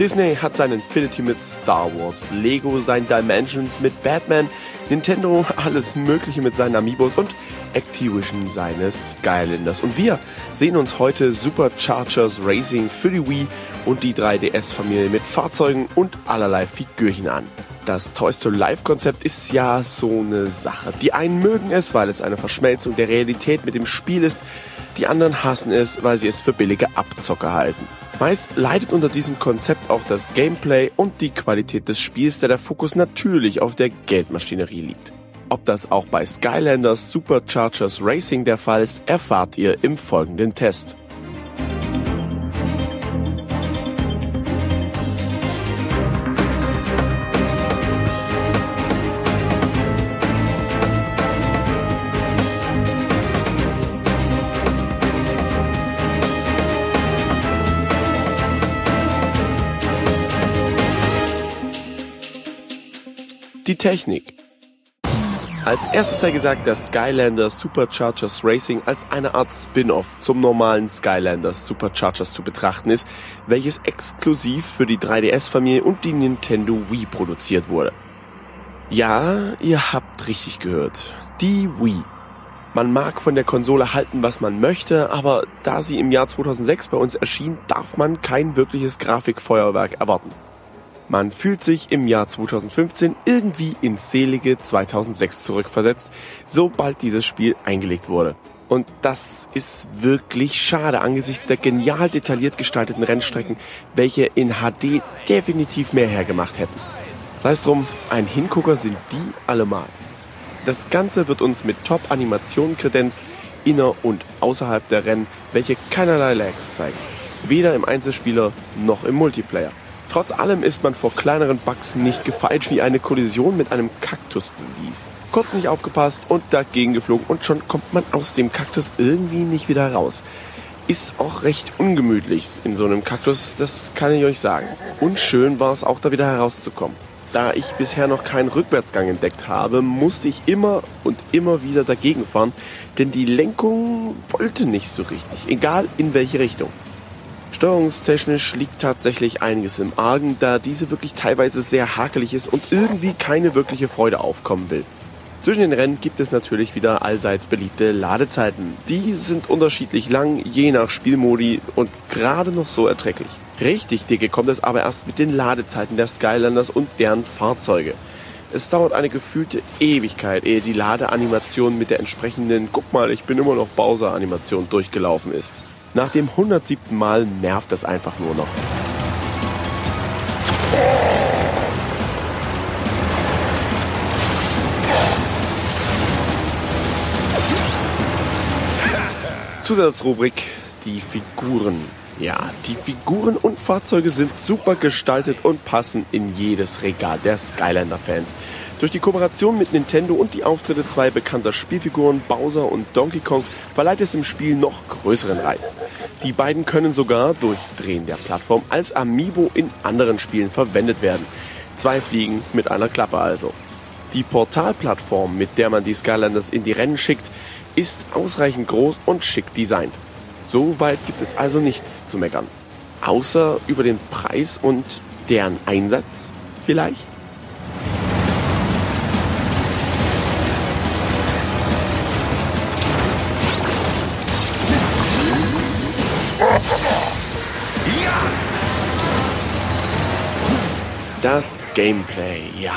Disney hat sein Infinity mit Star Wars, Lego sein Dimensions mit Batman, Nintendo alles Mögliche mit seinen Amiibos und Activision seine Skylanders. Und wir sehen uns heute Superchargers Racing für die Wii und die 3DS-Familie mit Fahrzeugen und allerlei Figürchen an. Das Toys to Life Konzept ist ja so eine Sache. Die einen mögen es, weil es eine Verschmelzung der Realität mit dem Spiel ist. Die anderen hassen es, weil sie es für billige Abzocker halten. Meist leidet unter diesem Konzept auch das Gameplay und die Qualität des Spiels, da der Fokus natürlich auf der Geldmaschinerie liegt. Ob das auch bei Skylanders Superchargers Racing der Fall ist, erfahrt ihr im folgenden Test. Die Technik. Als erstes sei gesagt, dass Skylanders Superchargers Racing als eine Art Spin-off zum normalen Skylanders Superchargers zu betrachten ist, welches exklusiv für die 3DS-Familie und die Nintendo Wii produziert wurde. Ja, ihr habt richtig gehört. Die Wii. Man mag von der Konsole halten, was man möchte, aber da sie im Jahr 2006 bei uns erschien, darf man kein wirkliches Grafikfeuerwerk erwarten. Man fühlt sich im Jahr 2015 irgendwie ins selige 2006 zurückversetzt, sobald dieses Spiel eingelegt wurde. Und das ist wirklich schade angesichts der genial detailliert gestalteten Rennstrecken, welche in HD definitiv mehr hergemacht hätten. Sei es drum, ein Hingucker sind die allemal. Das Ganze wird uns mit Top-Animationen kredenzt, inner und außerhalb der Rennen, welche keinerlei Lags zeigen. Weder im Einzelspieler noch im Multiplayer. Trotz allem ist man vor kleineren Bugs nicht gefeit, wie eine Kollision mit einem Kaktus bewies. Kurz nicht aufgepasst und dagegen geflogen und schon kommt man aus dem Kaktus irgendwie nicht wieder raus. Ist auch recht ungemütlich in so einem Kaktus, das kann ich euch sagen. Und schön war es auch da wieder herauszukommen. Da ich bisher noch keinen Rückwärtsgang entdeckt habe, musste ich immer und immer wieder dagegen fahren, denn die Lenkung wollte nicht so richtig, egal in welche Richtung. Steuerungstechnisch liegt tatsächlich einiges im Argen, da diese wirklich teilweise sehr hakelig ist und irgendwie keine wirkliche Freude aufkommen will. Zwischen den Rennen gibt es natürlich wieder allseits beliebte Ladezeiten. Die sind unterschiedlich lang, je nach Spielmodi und gerade noch so erträglich. Richtig dicke kommt es aber erst mit den Ladezeiten der Skylanders und deren Fahrzeuge. Es dauert eine gefühlte Ewigkeit, ehe die Ladeanimation mit der entsprechenden Guck mal, ich bin immer noch Bowser Animation durchgelaufen ist. Nach dem 107. Mal nervt es einfach nur noch. Zusatzrubrik die Figuren. Ja, die Figuren und Fahrzeuge sind super gestaltet und passen in jedes Regal der Skylander-Fans. Durch die Kooperation mit Nintendo und die Auftritte zwei bekannter Spielfiguren, Bowser und Donkey Kong, verleiht es im Spiel noch größeren Reiz. Die beiden können sogar durch Drehen der Plattform als Amiibo in anderen Spielen verwendet werden. Zwei Fliegen mit einer Klappe also. Die Portalplattform, mit der man die Skylanders in die Rennen schickt, ist ausreichend groß und schick designt. Soweit gibt es also nichts zu meckern. Außer über den Preis und deren Einsatz vielleicht? Gameplay, ja.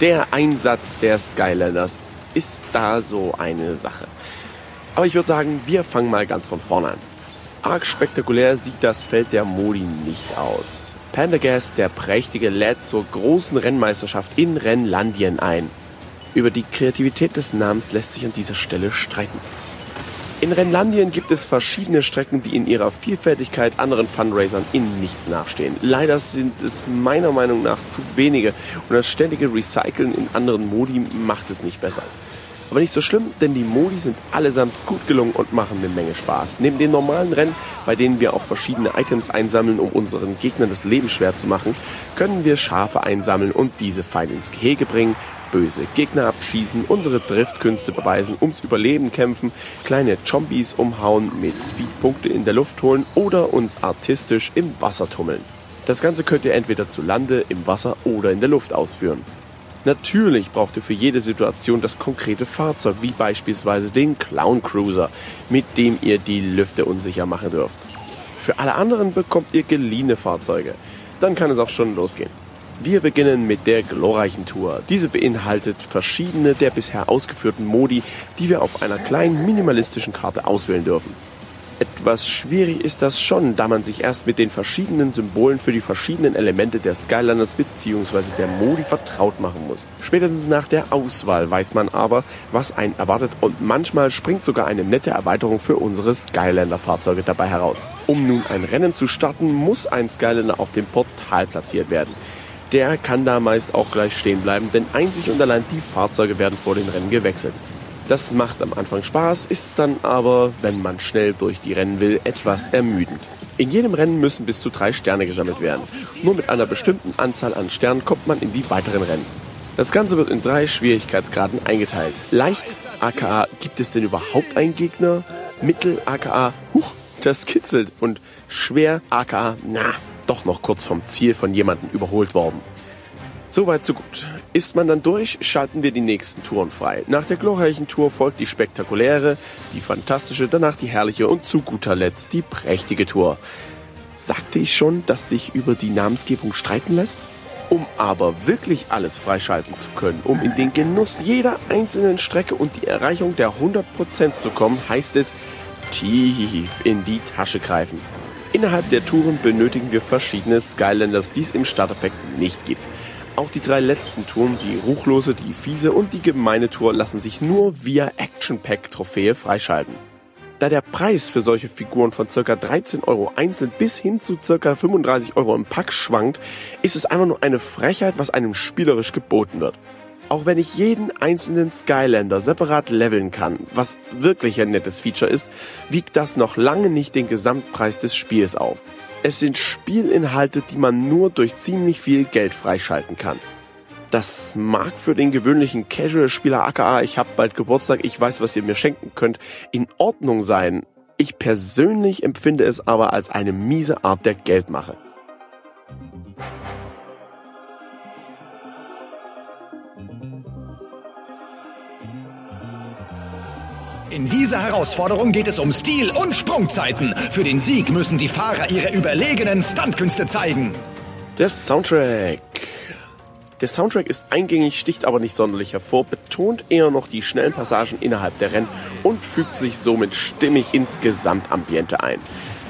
Der Einsatz der Skylanders ist da so eine Sache. Aber ich würde sagen, wir fangen mal ganz von vorne an. Arg spektakulär sieht das Feld der Modi nicht aus. Pendergast, der Prächtige, lädt zur großen Rennmeisterschaft in Rennlandien ein. Über die Kreativität des Namens lässt sich an dieser Stelle streiten. In Rennlandien gibt es verschiedene Strecken, die in ihrer Vielfältigkeit anderen Fundraisern in nichts nachstehen. Leider sind es meiner Meinung nach zu wenige und das ständige Recyceln in anderen Modi macht es nicht besser. Aber nicht so schlimm, denn die Modi sind allesamt gut gelungen und machen eine Menge Spaß. Neben den normalen Rennen, bei denen wir auch verschiedene Items einsammeln, um unseren Gegnern das Leben schwer zu machen, können wir Schafe einsammeln und diese fein ins Gehege bringen, böse Gegner abschießen, unsere Driftkünste beweisen, ums Überleben kämpfen, kleine Zombies umhauen, mit Speedpunkte in der Luft holen oder uns artistisch im Wasser tummeln. Das Ganze könnt ihr entweder zu Lande, im Wasser oder in der Luft ausführen. Natürlich braucht ihr für jede Situation das konkrete Fahrzeug, wie beispielsweise den Clown Cruiser, mit dem ihr die Lüfte unsicher machen dürft. Für alle anderen bekommt ihr geliehene Fahrzeuge. Dann kann es auch schon losgehen. Wir beginnen mit der glorreichen Tour. Diese beinhaltet verschiedene der bisher ausgeführten Modi, die wir auf einer kleinen minimalistischen Karte auswählen dürfen. Etwas schwierig ist das schon, da man sich erst mit den verschiedenen Symbolen für die verschiedenen Elemente der Skylanders bzw. der Modi vertraut machen muss. Spätestens nach der Auswahl weiß man aber, was einen erwartet und manchmal springt sogar eine nette Erweiterung für unsere Skylander-Fahrzeuge dabei heraus. Um nun ein Rennen zu starten, muss ein Skylander auf dem Portal platziert werden der kann da meist auch gleich stehen bleiben, denn einzig und allein die Fahrzeuge werden vor den Rennen gewechselt. Das macht am Anfang Spaß, ist dann aber, wenn man schnell durch die Rennen will, etwas ermüdend. In jedem Rennen müssen bis zu drei Sterne gesammelt werden. Nur mit einer bestimmten Anzahl an Sternen kommt man in die weiteren Rennen. Das Ganze wird in drei Schwierigkeitsgraden eingeteilt. Leicht, aka, gibt es denn überhaupt einen Gegner? Mittel, aka, huch, das kitzelt. Und schwer, aka, na, doch noch kurz vom Ziel von jemandem überholt worden. Soweit so gut. Ist man dann durch, schalten wir die nächsten Touren frei. Nach der glorreichen Tour folgt die spektakuläre, die fantastische, danach die herrliche und zu guter Letzt die prächtige Tour. Sagte ich schon, dass sich über die Namensgebung streiten lässt? Um aber wirklich alles freischalten zu können, um in den Genuss jeder einzelnen Strecke und die Erreichung der 100% zu kommen, heißt es tief in die Tasche greifen. Innerhalb der Touren benötigen wir verschiedene Skylanders, die es im Starterpack nicht gibt. Auch die drei letzten Touren, die ruchlose, die fiese und die gemeine Tour, lassen sich nur via Action Pack Trophäe freischalten. Da der Preis für solche Figuren von ca. 13 Euro einzeln bis hin zu ca. 35 Euro im Pack schwankt, ist es einfach nur eine Frechheit, was einem spielerisch geboten wird. Auch wenn ich jeden einzelnen Skylander separat leveln kann, was wirklich ein nettes Feature ist, wiegt das noch lange nicht den Gesamtpreis des Spiels auf. Es sind Spielinhalte, die man nur durch ziemlich viel Geld freischalten kann. Das mag für den gewöhnlichen Casual-Spieler aka ich hab bald Geburtstag, ich weiß, was ihr mir schenken könnt, in Ordnung sein. Ich persönlich empfinde es aber als eine miese Art der Geldmache. In dieser Herausforderung geht es um Stil und Sprungzeiten. Für den Sieg müssen die Fahrer ihre überlegenen Stuntkünste zeigen. Der Soundtrack. Der Soundtrack ist eingängig, sticht aber nicht sonderlich hervor, betont eher noch die schnellen Passagen innerhalb der Rennen und fügt sich somit stimmig ins Gesamtambiente ein.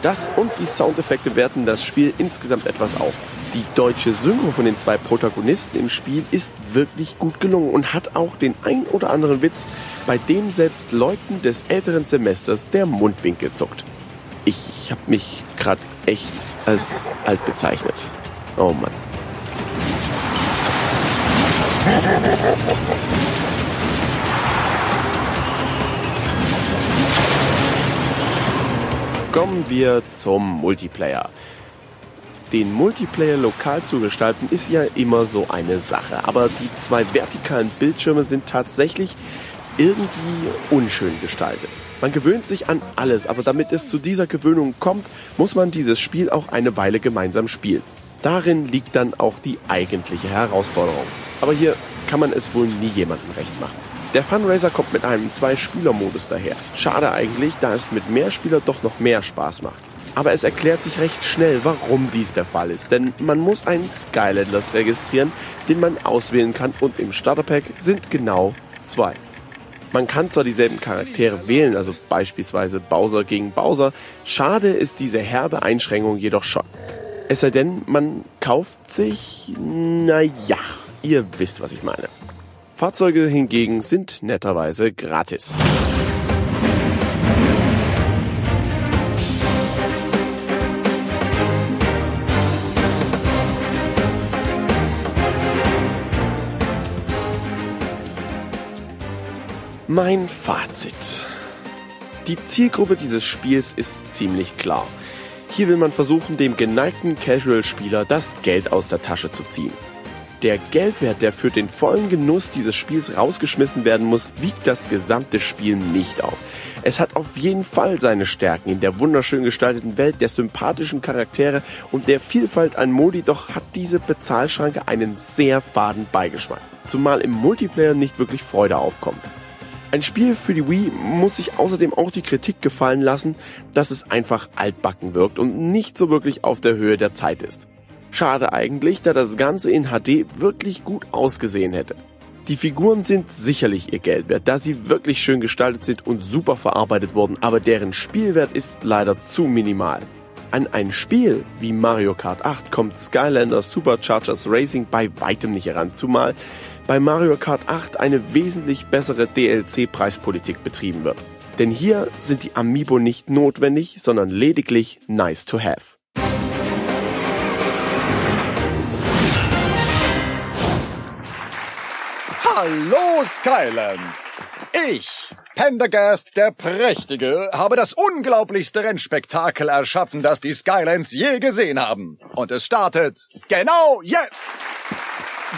Das und die Soundeffekte werten das Spiel insgesamt etwas auf. Die deutsche Synchro von den zwei Protagonisten im Spiel ist wirklich gut gelungen und hat auch den ein oder anderen Witz, bei dem selbst Leuten des älteren Semesters der Mundwinkel zuckt. Ich habe mich gerade echt als alt bezeichnet. Oh Mann. Kommen wir zum Multiplayer den Multiplayer lokal zu gestalten, ist ja immer so eine Sache. Aber die zwei vertikalen Bildschirme sind tatsächlich irgendwie unschön gestaltet. Man gewöhnt sich an alles, aber damit es zu dieser Gewöhnung kommt, muss man dieses Spiel auch eine Weile gemeinsam spielen. Darin liegt dann auch die eigentliche Herausforderung. Aber hier kann man es wohl nie jemandem recht machen. Der Funraiser kommt mit einem Zwei-Spieler-Modus daher. Schade eigentlich, da es mit mehr Spieler doch noch mehr Spaß macht. Aber es erklärt sich recht schnell, warum dies der Fall ist. Denn man muss einen Skylanders registrieren, den man auswählen kann und im Starterpack sind genau zwei. Man kann zwar dieselben Charaktere wählen, also beispielsweise Bowser gegen Bowser, schade ist diese herbe Einschränkung jedoch schon. Es sei denn, man kauft sich, naja, ihr wisst, was ich meine. Fahrzeuge hingegen sind netterweise gratis. Mein Fazit. Die Zielgruppe dieses Spiels ist ziemlich klar. Hier will man versuchen, dem geneigten Casual-Spieler das Geld aus der Tasche zu ziehen. Der Geldwert, der für den vollen Genuss dieses Spiels rausgeschmissen werden muss, wiegt das gesamte Spiel nicht auf. Es hat auf jeden Fall seine Stärken in der wunderschön gestalteten Welt, der sympathischen Charaktere und der Vielfalt an Modi, doch hat diese Bezahlschranke einen sehr faden Beigeschmack. Zumal im Multiplayer nicht wirklich Freude aufkommt. Ein Spiel für die Wii muss sich außerdem auch die Kritik gefallen lassen, dass es einfach altbacken wirkt und nicht so wirklich auf der Höhe der Zeit ist. Schade eigentlich, da das Ganze in HD wirklich gut ausgesehen hätte. Die Figuren sind sicherlich ihr Geld wert, da sie wirklich schön gestaltet sind und super verarbeitet wurden, aber deren Spielwert ist leider zu minimal. An ein Spiel wie Mario Kart 8 kommt Skylander Superchargers Racing bei weitem nicht heran, zumal bei Mario Kart 8 eine wesentlich bessere DLC-Preispolitik betrieben wird. Denn hier sind die Amiibo nicht notwendig, sondern lediglich nice to have. Hallo Skylands! Ich, Pendergast der Prächtige, habe das unglaublichste Rennspektakel erschaffen, das die Skylands je gesehen haben. Und es startet genau jetzt!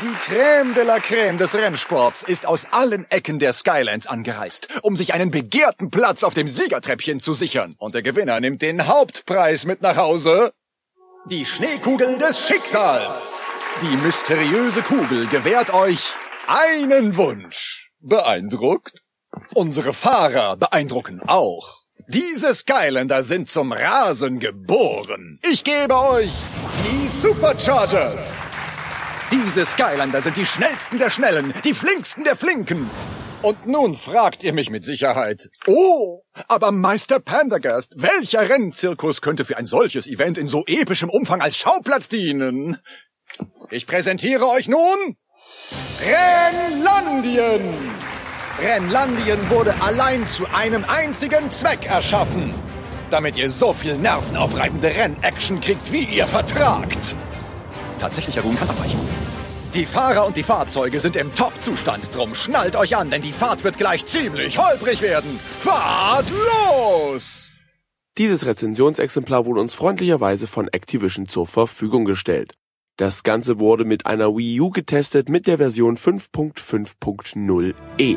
Die Crème de la Crème des Rennsports ist aus allen Ecken der Skylands angereist, um sich einen begehrten Platz auf dem Siegertreppchen zu sichern. Und der Gewinner nimmt den Hauptpreis mit nach Hause. Die Schneekugel des Schicksals. Die mysteriöse Kugel gewährt euch einen Wunsch. Beeindruckt? Unsere Fahrer beeindrucken auch. Diese Skylander sind zum Rasen geboren. Ich gebe euch die Superchargers. Diese Skylander sind die schnellsten der Schnellen, die flinksten der Flinken. Und nun fragt ihr mich mit Sicherheit. Oh, aber Meister Pendergast, welcher Rennzirkus könnte für ein solches Event in so epischem Umfang als Schauplatz dienen? Ich präsentiere euch nun Rennlandien. Rennlandien wurde allein zu einem einzigen Zweck erschaffen. Damit ihr so viel nervenaufreibende Rennaction kriegt, wie ihr vertragt. Tatsächlicher Ruhm kann abweichen. Die Fahrer und die Fahrzeuge sind im Top-Zustand, drum schnallt euch an, denn die Fahrt wird gleich ziemlich holprig werden. Fahrt los! Dieses Rezensionsexemplar wurde uns freundlicherweise von Activision zur Verfügung gestellt. Das Ganze wurde mit einer Wii U getestet mit der Version 5.5.0e.